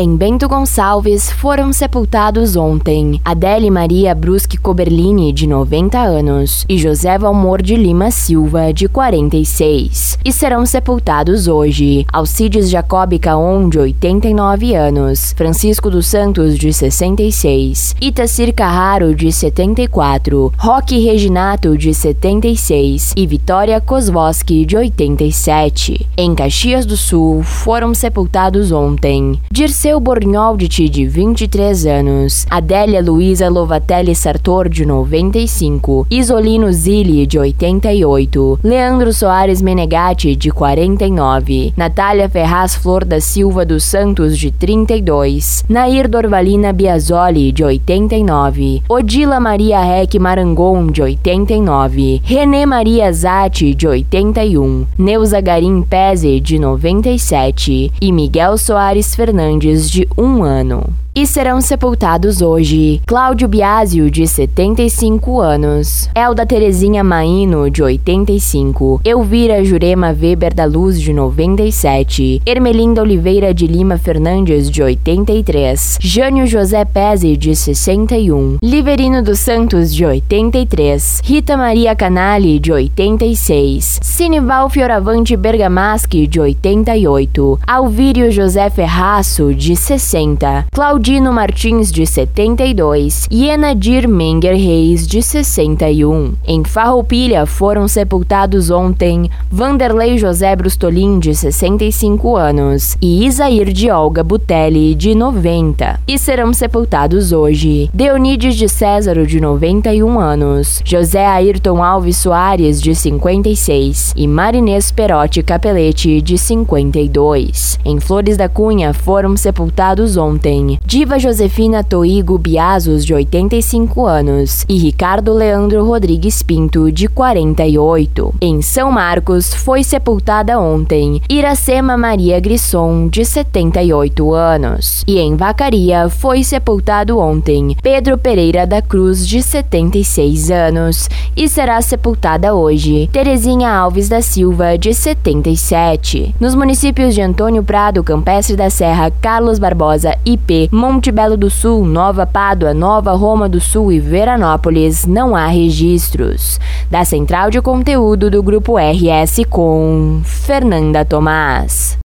Em Bento Gonçalves foram sepultados ontem Adele Maria Brusque Coberlini, de 90 anos, e José Valmor de Lima Silva, de 46. E serão sepultados hoje Alcides Jacob Caon, de 89 anos, Francisco dos Santos, de 66, Itacir Carraro, de 74, Roque Reginato, de 76 e Vitória Kozwoski, de 87. Em Caxias do Sul foram sepultados ontem Dirceu Dirceu Borgnoldt, de 23 anos, Adélia Luiza Lovatelli Sartor, de 95, Isolino Zilli, de 88, Leandro Soares Menegatti, de 49, Natália Ferraz Flor da Silva dos Santos, de 32, Nair Dorvalina Biasoli, de 89, Odila Maria Rec Marangon, de 89, Renê Maria Zatti, de 81, Neuza Garim Pese, de 97 e Miguel Soares Fernandes de um ano. E serão sepultados hoje. Cláudio Biásio, de 75 anos, Elda Terezinha Maino, de 85, Elvira Jurema Weber da Luz, de 97, Ermelinda Oliveira de Lima Fernandes, de 83, Jânio José Pese, de 61, Liverino dos Santos, de 83, Rita Maria Canali, de 86, Sinival Fioravante Bergamaschi, de 88, Alvírio José Ferraço, de 60, Claudio Dino Martins, de 72, e Enadir Menger Reis, de 61. Em Farroupilha foram sepultados ontem Vanderlei José Brustolin, de 65 anos, e Isair de Olga Butelli, de 90. E serão sepultados hoje Deonides de Césaro, de 91 anos, José Ayrton Alves Soares, de 56, e Marinês Perotti Capelete, de 52. Em Flores da Cunha foram sepultados ontem Diva Josefina Toigo Biazos, de 85 anos, e Ricardo Leandro Rodrigues Pinto, de 48. Em São Marcos, foi sepultada ontem Iracema Maria Grisson, de 78 anos. E em Vacaria, foi sepultado ontem Pedro Pereira da Cruz, de 76 anos, e será sepultada hoje Terezinha Alves da Silva, de 77. Nos municípios de Antônio Prado, Campestre da Serra, Carlos Barbosa, IP, Monte Belo do Sul, Nova Pádua, Nova Roma do Sul e Veranópolis não há registros. Da Central de Conteúdo do Grupo RS com Fernanda Tomás.